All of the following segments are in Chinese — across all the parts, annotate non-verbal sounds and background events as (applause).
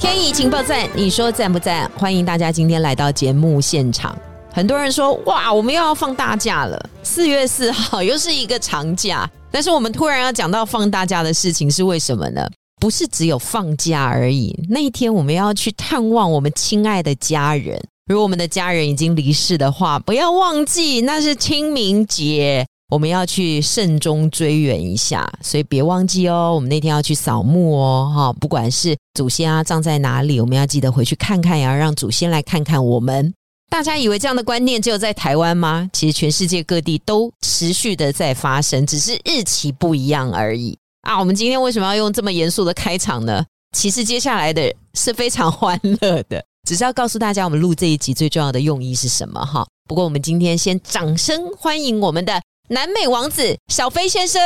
天意情报站，你说赞不赞？欢迎大家今天来到节目现场。很多人说，哇，我们又要放大假了，四月四号又是一个长假。但是我们突然要讲到放大假的事情，是为什么呢？不是只有放假而已，那一天我们要去探望我们亲爱的家人。如果我们的家人已经离世的话，不要忘记那是清明节，我们要去慎终追远一下。所以别忘记哦，我们那天要去扫墓哦，哈，不管是祖先啊葬在哪里，我们要记得回去看看，也要让祖先来看看我们。大家以为这样的观念只有在台湾吗？其实全世界各地都持续的在发生，只是日期不一样而已啊！我们今天为什么要用这么严肃的开场呢？其实接下来的是非常欢乐的，只是要告诉大家，我们录这一集最重要的用意是什么哈。不过我们今天先掌声欢迎我们的南美王子小飞先生。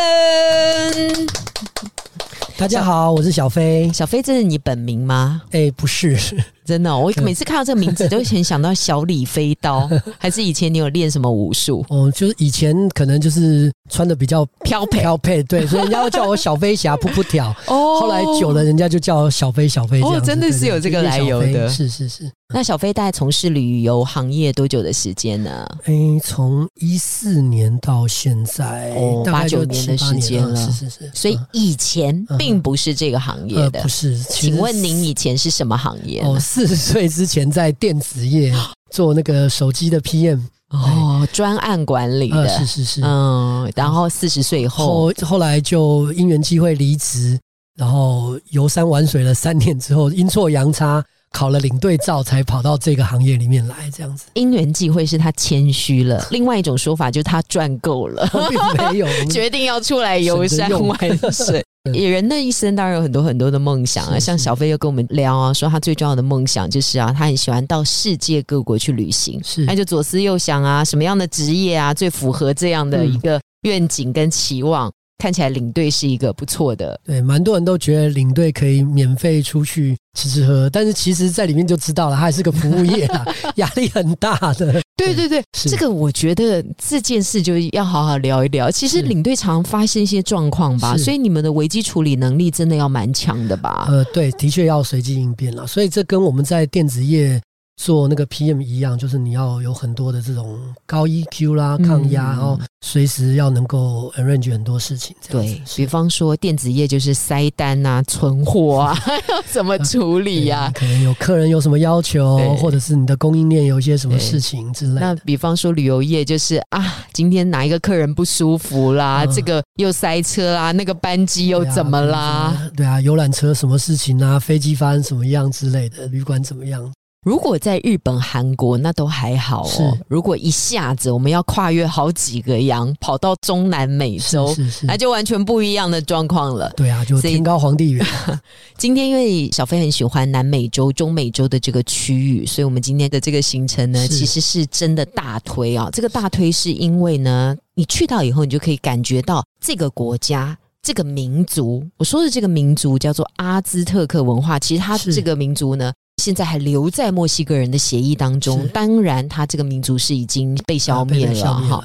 大家好，我是小飞。小飞，这是你本名吗？哎，不是，(laughs) 真的。我每次看到这个名字，都很想到小李飞刀。(laughs) 还是以前你有练什么武术？哦，就是以前可能就是穿的比较飘配，飘配对，所以人家叫我小飞侠，噗噗跳。(laughs) 哦，后来久了，人家就叫小飞小飞。哦，真的是有这个来由的。是是是。(laughs) 那小飞大概从事旅游行业多久的时间呢？哎，从一四年到现在，哦，八九年的时间了。是是是。所以以前并不是这个行业的，不是。请问您以前是什么行业？哦，四十岁之前在电子业做那个手机的 PM，哦，专案管理的，是是是。嗯，然后四十岁以后，后来就因缘机会离职，然后游山玩水了三年之后，阴错阳差。考了领队照才跑到这个行业里面来，这样子。因缘际会是他谦虚了，(laughs) 另外一种说法就是他赚够了，并没有 (laughs) 决定要出来游山玩水。人的一生当然有很多很多的梦想啊，像小飞又跟我们聊啊，说他最重要的梦想就是啊，他很喜欢到世界各国去旅行。是，他就左思右想啊，什么样的职业啊最符合这样的一个愿景跟期望？看起来领队是一个不错的，对，蛮多人都觉得领队可以免费出去吃吃喝，但是其实在里面就知道了，它还是个服务业啊，(laughs) 压力很大的。对对对，这个我觉得这件事就要好好聊一聊。其实领队常发生一些状况吧，所以你们的危机处理能力真的要蛮强的吧？呃，对，的确要随机应变了。所以这跟我们在电子业。做那个 PM 一样，就是你要有很多的这种高 EQ 啦、抗压，然后随时要能够 arrange 很多事情。对比方说电子业就是塞单啊、存货啊，(laughs) 要怎么处理呀？可能有客人有什么要求，或者是你的供应链有一些什么事情之类。那比方说旅游业就是啊，今天哪一个客人不舒服啦？这个又塞车啦，那个班机又怎么啦？对啊，游览车什么事情啊？飞机发生什么样之类的？旅馆怎么样？如果在日本、韩国那都还好哦。如果一下子我们要跨越好几个洋，跑到中南美洲，那就完全不一样的状况了。对啊，就天高皇帝远。(laughs) 今天因为小飞很喜欢南美洲、中美洲的这个区域，所以我们今天的这个行程呢，其实是真的大推啊。这个大推是因为呢，你去到以后，你就可以感觉到这个国家、这个民族。我说的这个民族叫做阿兹特克文化，其实它这个民族呢。现在还留在墨西哥人的协议当中，当然，他这个民族是已经被消灭了哈。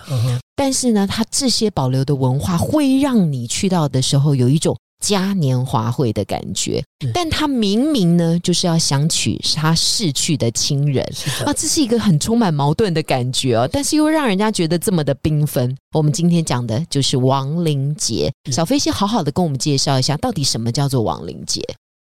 但是呢，他这些保留的文化会让你去到的时候有一种嘉年华会的感觉。但他明明呢，就是要想娶他逝去的亲人啊，这是一个很充满矛盾的感觉哦。但是又让人家觉得这么的缤纷。我们今天讲的就是亡灵节，小飞先好好的跟我们介绍一下，到底什么叫做亡灵节。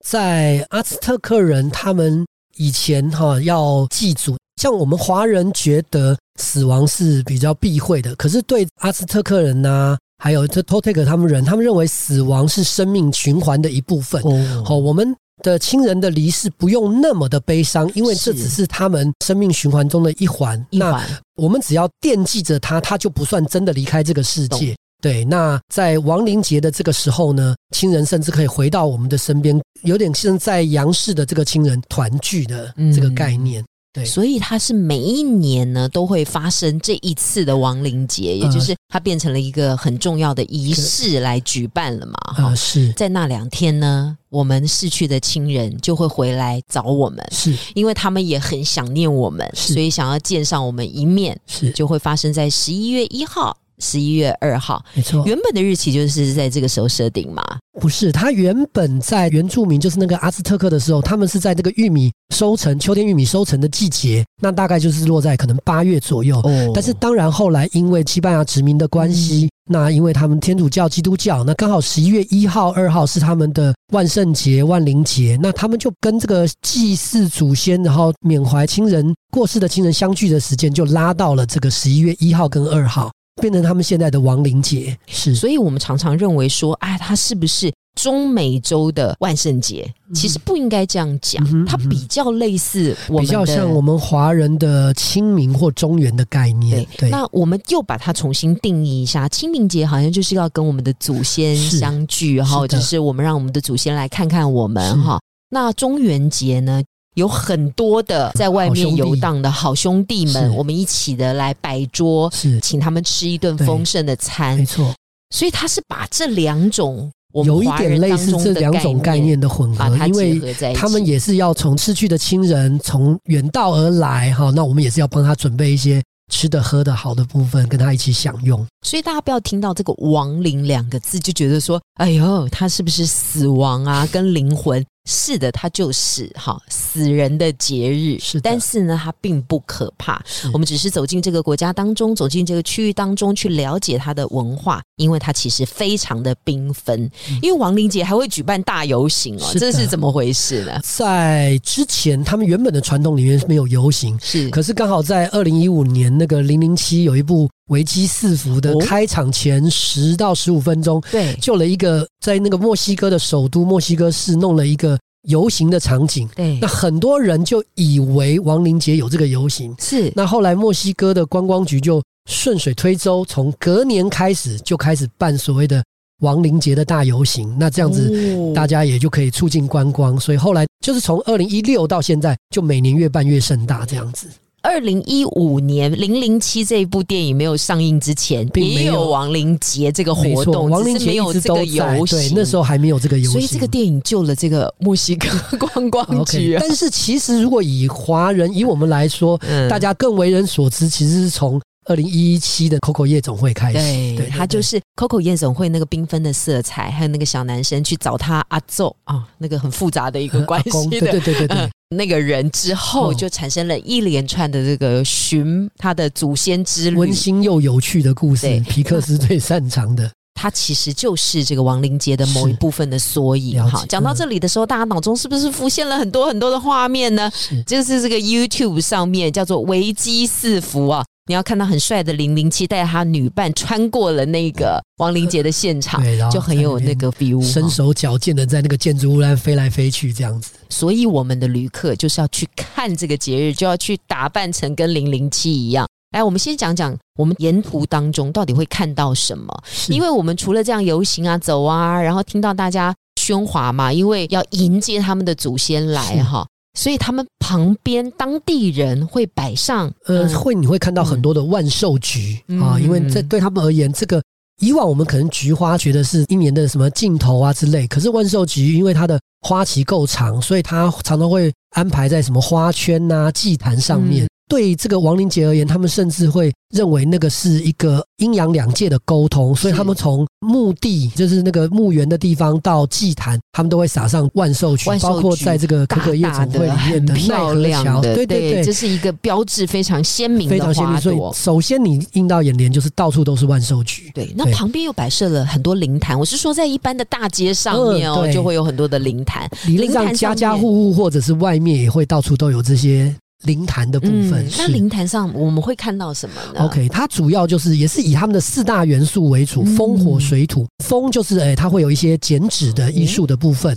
在阿兹特克人，他们以前哈要祭祖，像我们华人觉得死亡是比较避讳的，可是对阿兹特克人呐，还有这托特克他们人，他们认为死亡是生命循环的一部分。哦，我们的亲人的离世不用那么的悲伤，因为这只是他们生命循环中的一环。那我们只要惦记着他，他就不算真的离开这个世界。对，那在亡灵节的这个时候呢，亲人甚至可以回到我们的身边，有点像在杨氏的这个亲人团聚的这个概念。对，所以它是每一年呢都会发生这一次的亡灵节，也就是它变成了一个很重要的仪式来举办了嘛。啊，是在那两天呢，我们逝去的亲人就会回来找我们，是因为他们也很想念我们，所以想要见上我们一面，是，就会发生在十一月一号、十一月二号。没错。原本的日期就是在这个时候设定嘛。不是，他原本在原住民就是那个阿兹特克的时候，他们是在这个玉米收成、秋天玉米收成的季节，那大概就是落在可能八月左右。哦但是当然后来因为西班牙殖民的关系，嗯那因为他们天主教、基督教，那刚好十一月一号、二号是他们的万圣节、万灵节，那他们就跟这个祭祀祖先，然后缅怀亲人过世的亲人相聚的时间，就拉到了这个十一月一号跟二号，变成他们现在的亡灵节。是，所以我们常常认为说，哎，它是不是中美洲的万圣节？其实不应该这样讲嗯，它比较类似我们的比较像我们华人的清明或中原的概念。对，那我们又把它重新定义一下，清明节好像就是要跟我们的祖先相聚哈，是的或者是我们让我们的祖先来看看我们哈。那中元节呢？有很多的在外面游荡的好兄弟们，是我们一起的来摆桌，是请他们吃一顿丰盛的餐没。错，所以他是把这两种有一点类似这两种概念的混合，因为。他们也是要从失去的亲人从远道而来哈，那我们也是要帮他准备一些吃的喝的好的部分，跟他一起享用。所以大家不要听到这个“亡灵”两个字就觉得说，哎呦，他是不是死亡啊？跟灵魂？是的，它就是哈死人的节日。是但是呢，它并不可怕。我们只是走进这个国家当中，走进这个区域当中去了解它的文化，因为它其实非常的缤纷。因为亡灵节还会举办大游行哦，这是怎么回事呢？在之前，他们原本的传统里面是没有游行，是可是刚好在二零一五年那个零零七有一部危机四伏的哦开场前十到十五分钟，对救了一个在那个墨西哥的首都墨西哥市弄了一个游行的场景。对那很多人就以为亡灵节有这个游行，是那后来墨西哥的观光局就顺水推舟，从隔年开始就开始办所谓的亡灵节的大游行。那这样子哦大家也就可以促进观光，所以后来就是从二零一六到现在，就每年越办越盛大这样子。二零一五年《零零七》这一部电影没有上映之前，并没有也有亡灵节这个，活动，亡灵节一直都有这个在，游戏。对，那时候还没有这个游戏。所以这个电影救了这个墨西哥观光局啊。但是其实如果以华人以我们来说，嗯大家更为人所知，其实是从二零一七的 Coco 夜总会开始。对，对，他就是 Coco 夜总会那个缤纷的色彩，还有那个小男生去找他阿奏啊，那个很复杂的一个关系对对对对对嗯，那个人之后，哦就产生了一连串的这个寻他的祖先之旅温。馨又有趣的故事，皮克斯最擅长的。它其实就是这个亡灵节的某一部分的缩影哈。讲到嗯这里的时候，大家脑中是不是浮现了很多很多的画面呢？是就是这个 YouTube 上面叫做“危机四伏”啊，你要看到很帅的零零七带他女伴穿过了那个亡灵节的现场就很有那个 feel。身手矫健的在那个建筑物上飞来飞去，这样子。所以我们的旅客就是要去看这个节日，就要去打扮成跟零零七一样。来，我们先讲讲我们沿途当中到底会看到什么。因为我们除了这样游行啊、走啊，然后听到大家喧哗嘛，因为要迎接他们的祖先来哈，所以他们旁边当地人会摆上呃，嗯。会你会看到很多的万寿菊、嗯。啊，因为这对他们而言，这个以往我们可能菊花觉得是一年的什么尽头啊之类，可是万寿菊因为它的花期够长，所以它常常会安排在什么花圈呐、祭坛上面。嗯对这个亡灵节而言，他们甚至会认为那个是一个阴阳两界的沟通，所以他们从墓地，就是那个墓园的地方到祭坛，他们都会撒上万寿菊，包括在这个可大可夜大总会的、里面的很漂亮奈何桥的，对对对，这是一个标志非常鲜明的非常鲜明。所以。首先你映到眼帘就是到处都是万寿菊。对，那旁边又摆设了很多灵坛。我是说，在一般的大街上面哦，嗯就会有很多的灵坛。理论上灵坛家家户户或者是外面也会到处都有这些灵坛的部分。嗯，那是。灵坛上我们会看到什么呢？OK，它主要就是也是以他们的四大元素为主：嗯。风、火、水、土。风就是诶、它会有一些剪纸的艺术的部分。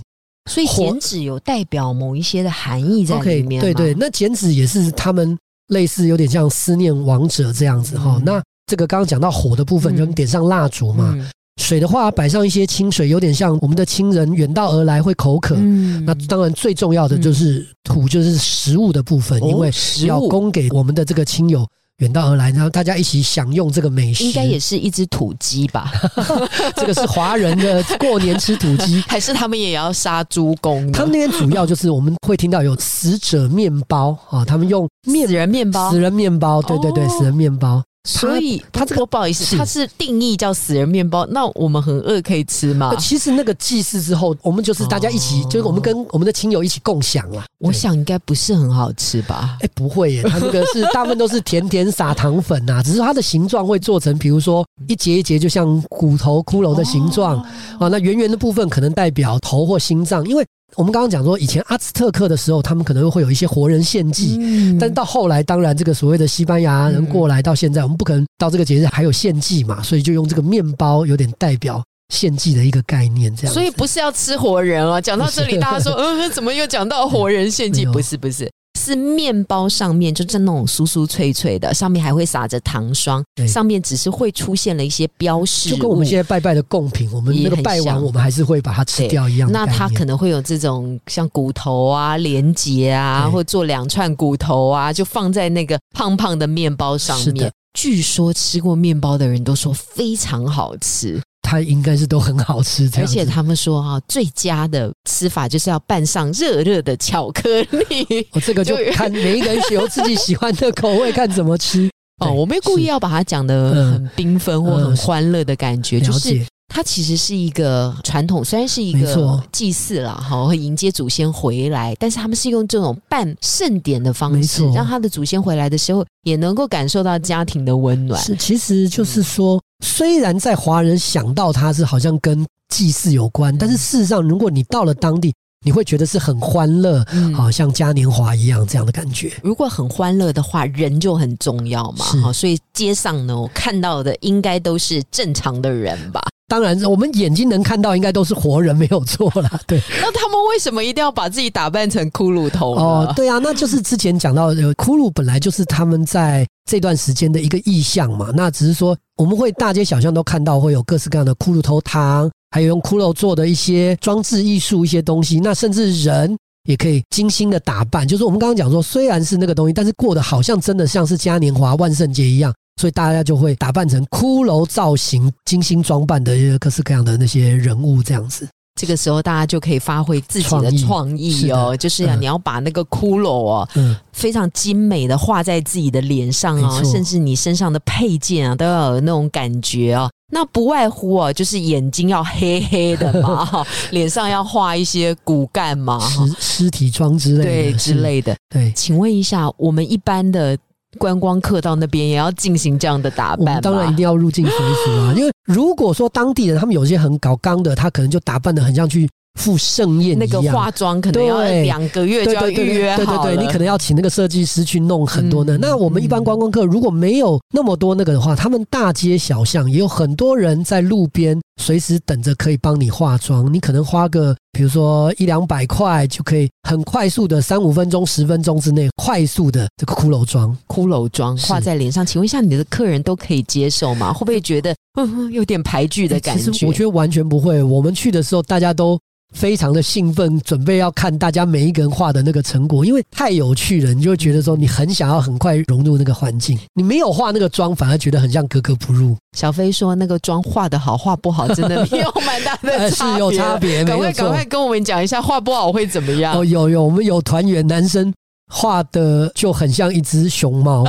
所以剪纸有代表某一些的含义在里面对对，那剪纸也是他们类似有点像思念王者这样子哈、嗯。那这个刚刚讲到火的部分，嗯。就你点上蜡烛嘛，嗯水的话，摆上一些清水，有点像我们的亲人远道而来会口渴。嗯那当然最重要的就是土，就是食物的部分，哦因为要供给我们的这个亲友远道而来，然后大家一起享用这个美食。应该也是一只土鸡吧？(laughs) 这个是华人的 (laughs) 过年吃土鸡。还是他们也要杀猪公？他们那边主要就是我们会听到有死者面包啊，他们用面死人面包死，人面包，对对对，哦死人面包。所以它这个不不好意思，是它是定义叫死人面包，那我们很饿可以吃吗呃？其实那个祭祀之后，我们就是大家一起，哦就是我们跟我们的亲友一起共享啦。对。我想应该不是很好吃吧？哎，不会耶，它那个是大部分都是甜甜撒糖粉呐、(laughs) 只是它的形状会做成，比如说一节一节，就像骨头骷髅的形状、啊。那圆圆的部分可能代表头或心脏，因为我们刚刚讲说，以前阿兹特克的时候，他们可能会有一些活人献祭。嗯但到后来，当然这个所谓的西班牙人过来到现在，我们不可能到这个节日还有献祭嘛，所以就用这个面包有点代表献祭的一个概念，这样。所以不是要吃活人啊！讲到这里，大家说，(laughs) 嗯，怎么又讲到活人献祭？不是，不是，是面包上面就是那种酥酥脆脆的，上面还会撒着糖霜，对。上面只是会出现了一些标识，就跟我们现在拜拜的贡品，我们那个拜完，我们还是会把它吃掉一样那。它可能会有这种像骨头啊、连结啊，或做两串骨头啊，就放在那个胖胖的面包上面。据说吃过面包的人都说非常好吃，它应该是都很好吃，而且他们说哈、最佳的吃法就是要拌上热热的巧克力。我、(laughs) 这个就就看每一个人有自己喜欢的口味，看怎么吃。(laughs) 哦，我没有故意要把它讲的嗯很缤纷或很欢乐的感觉，就是，它其实是一个传统，虽然是一个祭祀啦，哈，会迎接祖先回来，但是他们是用这种办盛典的方式，错让他的祖先回来的时候也能够感受到家庭的温暖。是其实就是说，虽然在华人想到它是好像跟祭祀有关，但是事实上，如果你到了当地，你会觉得是很欢乐，嗯好像嘉年华一样这样的感觉。如果很欢乐的话，人就很重要嘛，是哈，所以街上呢，我看到的应该都是正常的人吧？当然，我们眼睛能看到，应该都是活人，没有错啦。(laughs) 对，那他们为什么一定要把自己打扮成骷髅头？哦，对啊，那就是之前讲到的，骷髅本来就是他们在这段时间的一个意象嘛。那只是说，我们会大街小巷都看到会有各式各样的骷髅头糖，还有用骷髅做的一些装置艺术一些东西。那甚至人也可以精心的打扮，就是我们刚刚讲说，虽然是那个东西，但是过得好像真的像是嘉年华、万圣节一样。所以大家就会打扮成骷髅造型、精心装扮的各式各样的那些人物，这样子。这个时候大家就可以发挥自己的创意哦，就是啊，嗯你要把那个骷髅哦，嗯，非常精美的画在自己的脸上哦，甚至你身上的配件啊，都要有那种感觉哦。那不外乎哦，就是眼睛要黑黑的嘛，哈 (laughs) 脸上要画一些骨干嘛，尸尸体妆之类的，对之。类的。对，请问一下，我们一般的观光客到那边也要进行这样的打扮？当然一定要入境随俗啊，因为如果说当地人他们有些很搞刚的，他可能就打扮的很像去赴盛宴那个。化妆可能要两个月就要预约好对对对，你可能要请那个设计师去弄很多的。嗯那我们一般观光客如果没有那么多那个的话，他们大街小巷也有很多人在路边随时等着可以帮你化妆。你可能花个比如说一两百块就可以很快速的三五分钟、十分钟之内快速的这个骷髅妆。骷髅妆画在脸上，请问一下，你的客人都可以接受吗？会不会觉得嗯有点排拒的感其实觉？我觉得完全不会。我们去的时候，大家都非常的兴奋，准备要看大家每一个人画的那个成果，因为太有趣了，你就会觉得说你很想要很快融入那个环境。你没有画那个妆，反而觉得很像格格不入。小飞说那个妆画的好，画不好，真的没有蛮大的呃差别，是有差别，赶快赶。快跟我们讲一下，画不好会怎么样？哦，有有，我们有团员男生画的就很像一只熊猫，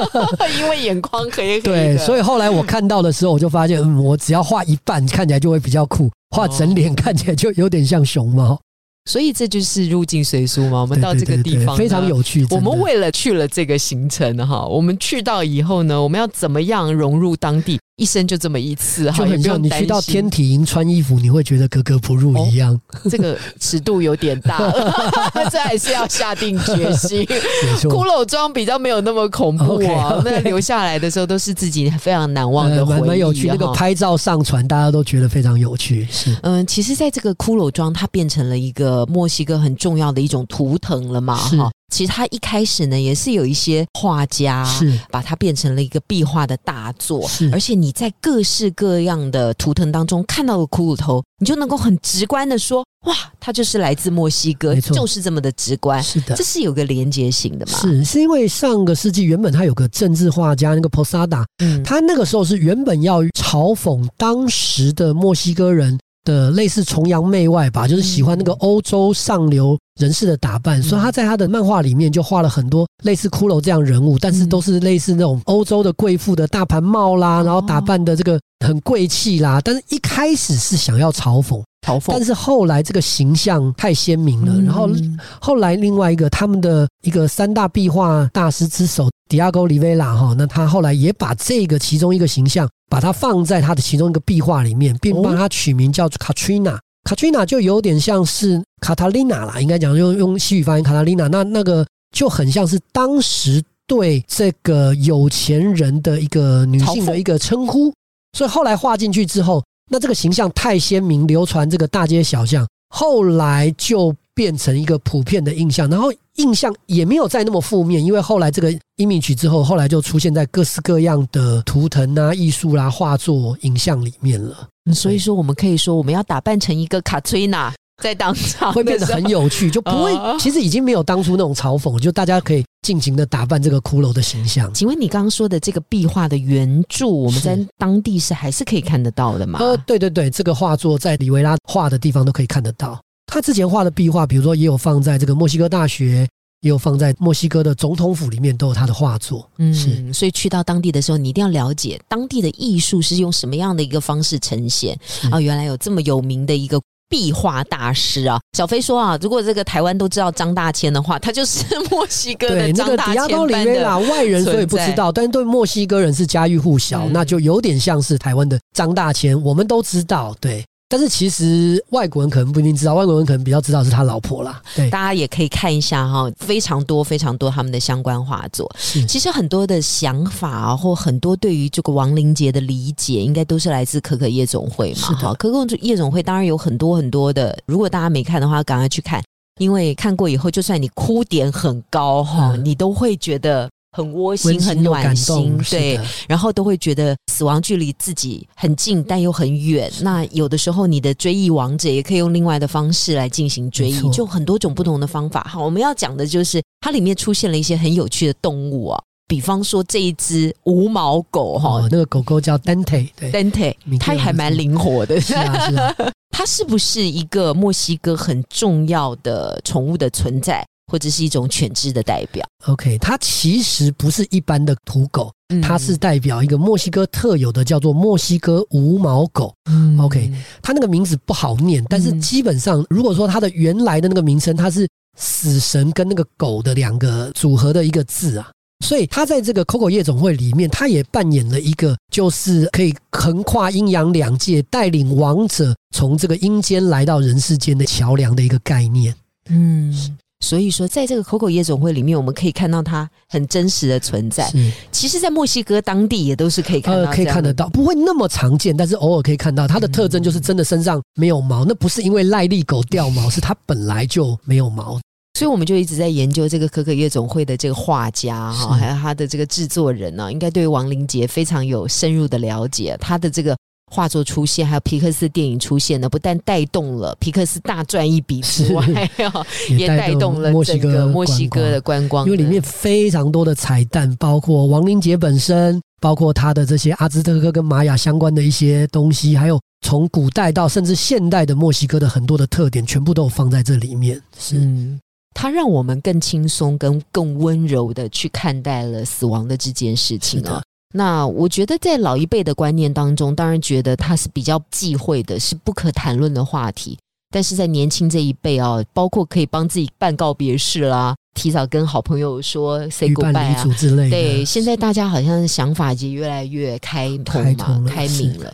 (laughs) 因为眼眶黑黑，对，所以以后来我看到的时候，我就发现，嗯，我只要画一半，看起来就会比较酷；画整脸看起来就有点像熊猫。所以这就是入境随俗嘛。我们到这个地方非常。有趣。我们为了去了这个行程哈，我们去到以后呢，我们要怎么样融入当地？一生就这么一次哈，就很也不用担像你去到天体营穿衣服，你会觉得格格不入一样。这个尺度有点大，(laughs) (laughs) 这还是要下定决心。骷错，髅妆比较没有那么恐怖啊那留下来的时候都是自己非常难忘的呃，回忆、有趣。那个拍照上传，大家都觉得非常有趣。是嗯，其实，在这个骷髅妆，它变成了一个墨西哥很重要的一种图腾了嘛，哈。其实他一开始呢，也是有一些画家是。把它变成了一个壁画的大作，是。而且你在各式各样的图腾当中看到的骷髅头，你就能够很直观的说，哇，它就是来自墨西哥，没错。就是这么的直观，是的。这。是有个连接性的嘛？，是，是因为上个世纪原本他有个政治画家，那个 Posada，嗯，他那个时候是原本要嘲讽当时的墨西哥人的类似崇洋媚外吧，就是喜欢那个欧洲上流人士的打扮，所以他在他的漫画里面就画了很多类似骷髅这样人物，但是都是类似那种欧洲的贵妇的大盘帽啦，然后打扮的这个很贵气啦，但是一开始是想要嘲讽，嘲讽。但，是后来这个形象太鲜明了，然后嗯后来另外一个他们的一个三大壁画大师之首迪亚哥里维拉哈，那他后来也把这个其中一个形象，把它放在他的其中一个壁画里面，并帮他取名叫做 Katrina。卡奇纳就有点像是卡塔琳娜啦，应该讲用用西语发音卡塔琳娜，那那个就很像是当时对这个有钱人的一个女性的一个称呼，所以后来画进去之后，那这个形象太鲜明，流传这个大街小巷，后来就变成一个普遍的印象，然后印象也没有再那么负面，因为后来这个 image 之后，后来就出现在各式各样的图腾啊、艺术啦、画作、影像里面了，所以说我们可以说，我们要打扮成一个卡崔娜，在当场会变得很有趣，就不会哦，其实已经没有当初那种嘲讽，就大家可以尽情的打扮这个骷髅的形象。请问你刚刚说的这个壁画的原著，我们在当地是还是可以看得到的吗？呃，对对对，这个画作在里维拉画的地方都可以看得到。他之前画的壁画，比如说也有放在这个墨西哥大学，也有放在墨西哥的总统府里面，都有他的画作。嗯，是所以去到当地的时候，你一定要了解当地的艺术是用什么样的一个方式呈现啊、原来有这么有名的一个。壁画大师啊，小飞说啊，如果这个台湾都知道张大千的话，他就是墨西哥的对，那张大个迪亚千里维拉。外人所以不知道，但是对墨西哥人是家喻户晓，嗯那就有点像是台湾的张大千，我们都知道，对。但是其实外国人可能不一定知道，外国人可能比较知道是他老婆啦，对，大家也可以看一下哈，非常多非常多他们的相关画作。其实很多的想法啊，或很多对于这个亡灵节的理解，应该都是来自可可夜总会嘛。是的。哈，可可夜总会当然有很多很多的，如果大家没看的话，赶快去看，因为看过以后，就算你哭点很高哈，嗯。你都会觉得很窝心、很暖心对，然后都会觉得死亡距离自己很近，但又很远。那有的时候，你的追忆王者也可以用另外的方式来进行追忆，就很多种不同的方法。哈，我们要讲的就是它里面出现了一些很有趣的动物啊，比方说这一只无毛狗哈。哦，那个狗狗叫 Dante，对，，Dante，它还蛮灵活的。是啊是啊，(laughs) 它是不是一个墨西哥很重要的宠物的存在，或者是一种犬只的代表？OK，它其实不是一般的土狗，嗯它是代表一个墨西哥特有的叫做墨西哥无毛狗。嗯 OK 它那个名字不好念，但是嗯基本上如果说它的原来的那个名称，它是死神跟那个狗的两个组合的一个字啊。所以它在这个 Coco 夜总会里面，它也扮演了一个就是可以横跨阴阳两界，带领王者从这个阴间来到人世间的桥梁的一个概念。嗯，所以说，在这个 Coco 夜总会里面，我们可以看到它很真实的存在。其实，在墨西哥当地也都是可以看到、呃，可以看得。到，不会那么常见，但是偶尔可以看到。它的特征就是真的身上没有毛，那不是因为赖利狗掉毛，是它本来就没有毛。所以，我们就一直在研究这个可可夜总会的这个画家哈，还有他的这个制作人呢、应该对亡灵节非常有深入的了解。他的这个画作出现，还有皮克斯电影出现呢，不但带动了皮克斯大赚一笔之外，(laughs) 哦也带动了整个墨西哥的观观光光，因为里面非常多的彩蛋，包括亡灵节本身，包括它的这些阿兹特克跟玛雅相关的一些东西，还有从古代到甚至现代的墨西哥的很多的特点，全部都有放在这里面。是，嗯，它让我们更轻松、跟更温柔的去看待了死亡的这件事情啊。那我觉得在老一辈的观念当中，当然觉得它是比较忌讳的，是不可谈论的话题。但是在年轻这一辈啊，包括可以帮自己办告别式啦，提早跟好朋友说 say goodbye 啊之类的。对，现在大家好像想法也越来越开通嘛，开明了。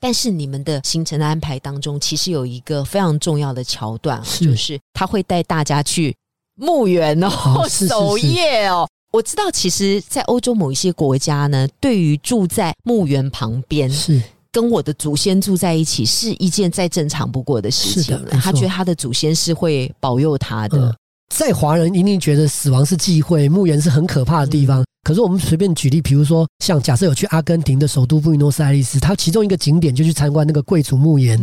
但是你们的行程的安排当中，其实有一个非常重要的桥段啊，是就是他会带大家去墓园哦，哦 (laughs) 是是守夜哦。我知道，其实，在欧洲某一些国家呢，对于住在墓园旁边，是跟我的祖先住在一起，是一件再正常不过的事情了。是的他觉得他的祖先是会保佑他的。嗯在华人一定觉得死亡是忌讳，墓园是很可怕的地方。可是我们随便举例，比如说像假设有去阿根廷的首都布宜诺斯艾利斯，它其中一个景点就去参观那个贵族墓园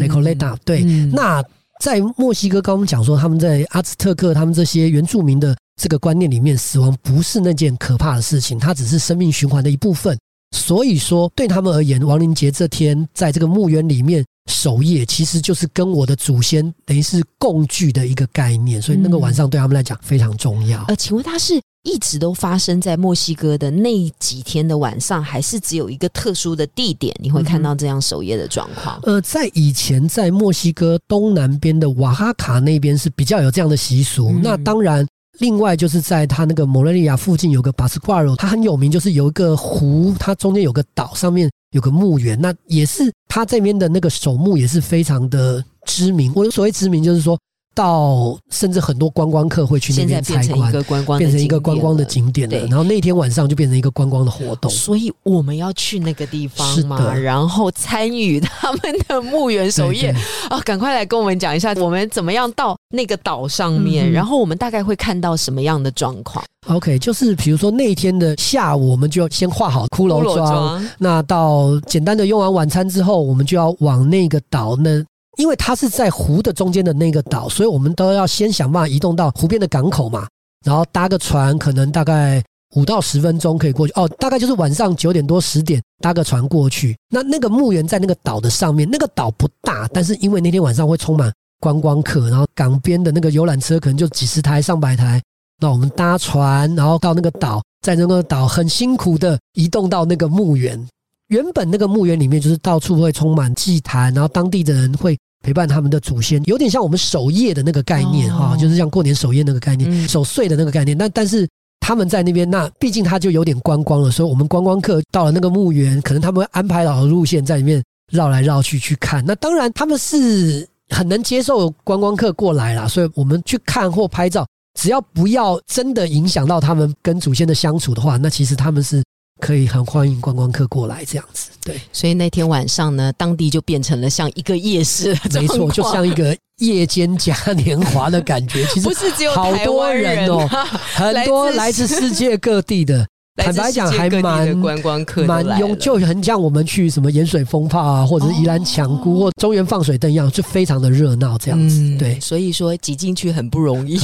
r e c o l e t a 对，那在墨西哥，刚我们讲说他们在阿兹特克他们这些原住民的这个观念里面，死亡不是那件可怕的事情，它只是生命循环的一部分。所以说，对他们而言，亡灵节这天在这个墓园里面守夜，其实就是跟我的祖先等于是共聚的一个概念。所以那个晚上对他们来讲非常重要。呃，请问他是一直都发生在墨西哥的那几天的晚上，还是只有一个特殊的地点你会看到这样守夜的状况？呃，在以前在墨西哥东南边的瓦哈卡那边是比较有这样的习俗。那当然。另外就是在他那个摩雷利亚附近有个巴斯瓜罗，它很有名，就是有一个湖，它中间有个岛，上面有个墓园，那也是他这边的那个守墓也是非常的知名。我所谓知名，就是说。到甚至很多观光客会去那边参观，变成一个观光的景点了。然后那天晚上就变成一个观光的活动。所以我们要去那个地方嘛，然后参与他们的墓园守夜啊！赶快来跟我们讲一下，我们怎么样到那个岛上面，然后我们大概会看到什么样的状况？OK，就是比如说那天的下午，我们就要先画好骷髅妆。那到简单的用完晚餐之后，我们就要往那个岛那。因为它是在湖的中间的那个岛，所以我们都要先想办法移动到湖边的港口嘛，然后搭个船，可能大概五到十分钟可以过去。哦，大概就是晚上九点多十点搭个船过去。那那个墓园在那个岛的上面，那个岛不大，但是因为那天晚上会充满观光客，然后港边的那个游览车可能就几十台、上百台。那我们搭船，然后到那个岛，在那个岛很辛苦的移动到那个墓园。原本那个墓园里面就是到处会充满祭坛，然后当地的人会陪伴他们的祖先，有点像我们守夜的那个概念哈，就是像过年守夜那个概念，守岁的那个概念。但但是他们在那边，那毕竟他就有点观光了，所以我们观光客到了那个墓园，可能他们会安排好的路线在里面绕来绕去去看。那当然他们是很能接受观光客过来啦，所以我们去看或拍照，只要不要真的影响到他们跟祖先的相处的话，那其实他们是。可以很欢迎观光客过来这样子，对，所以那天晚上呢，当地就变成了像一个夜市，(laughs) 没错，就像一个夜间嘉年华的感觉。其实 (laughs) 不是只有好多人哦，很多来自世界各地的。坦白讲，还蛮观光客蛮拥，就很像我们去什么盐水风炮啊，或者是宜兰强姑或中原放水灯一样，就非常的热闹这样子。对，所以说挤进去很不容易，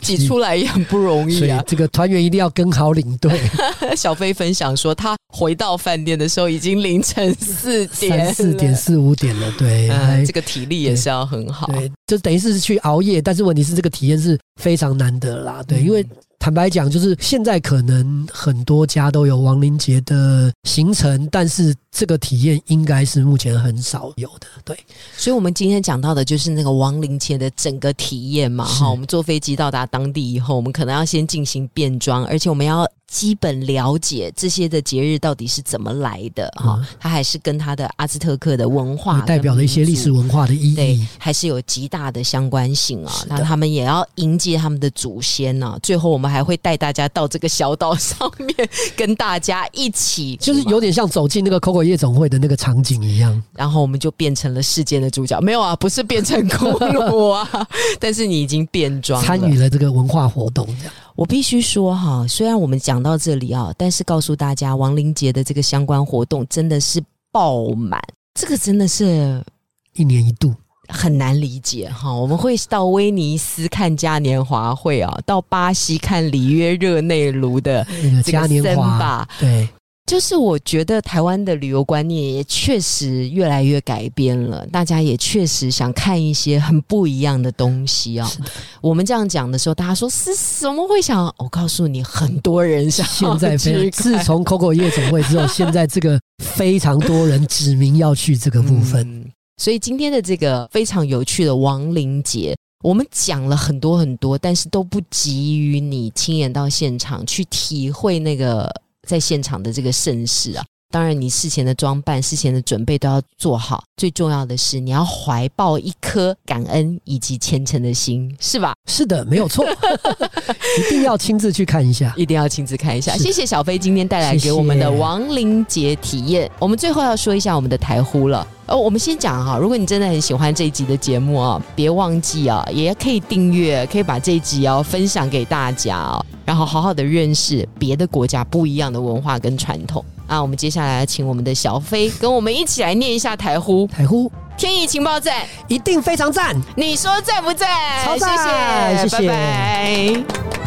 挤出来也很不容易啊。这个团员一定要跟好领队。(laughs) 小飞分享说，他回到饭店的时候已经凌晨四点、四点四五点了。对，这个体力也是要很好。对，就等于是去熬夜，但是问题是这个体验是非常难得啦。对，因为。坦白讲，就是现在可能很多家都有亡灵节的行程，但是这个体验应该是目前很少有的。对，所以，我们今天讲到的就是那个亡灵节的整个体验嘛。哈，我们坐飞机到达当地以后，我们可能要先进行变装，而且我们要。基本了解这些的节日到底是怎么来的哈，它还是跟它的阿兹特克的文化代表了一些历史文化的意义，还是有极大的相关性啊。那他们也要迎接他们的祖先呢。最后，我们还会带大家到这个小岛上面，跟大家一起，(laughs) 就是有点像走进那个 Coco 夜总会的那个场景一样。然后我们就变成了世间的主角，没有啊，不是变成骷髅啊，(laughs) 但是你已经变装，参与了这个文化活动，这样。我必须说哈，虽然我们讲到这里啊，但是告诉大家，亡灵节的这个相关活动真的是爆满，这个真的是一年一度，很难理解哈。我们会到威尼斯看嘉年华会啊，到巴西看里约热内卢的嘉年华，对。就是我觉得台湾的旅游观念也确实越来越改变了，大家也确实想看一些很不一样的东西啊。我们这样讲的时候，大家说是什么会想？我告诉你，很多人想。现在非自从 Coco 夜总会之后，现在这个非常多人指名要去这个部分。所以今天的这个非常有趣的亡灵节，我们讲了很多很多，但是都不急于你亲眼到现场去体会那个。在现场的这个盛世啊，当然你事前的装扮、事前的准备都要做好。最重要的是，你要怀抱一颗感恩以及虔诚的心，是吧？是的，没有错，(laughs) 一定要亲自去看一下，一定要亲自看一下。谢谢小飞今天带来给我们的亡灵节体验。我们最后要说一下我们的台呼了。呃，我们先讲哈，如果你真的很喜欢这一集的节目啊，别忘记啊，也可以订阅，可以把这一集哦分享给大家哦，然后好好的认识别的国家不一样的文化跟传统啊。我们接下来请我们的小飞跟我们一起来念一下台呼台呼天意情报站，一定非常赞，你说赞不赞？超赞，谢谢，拜拜。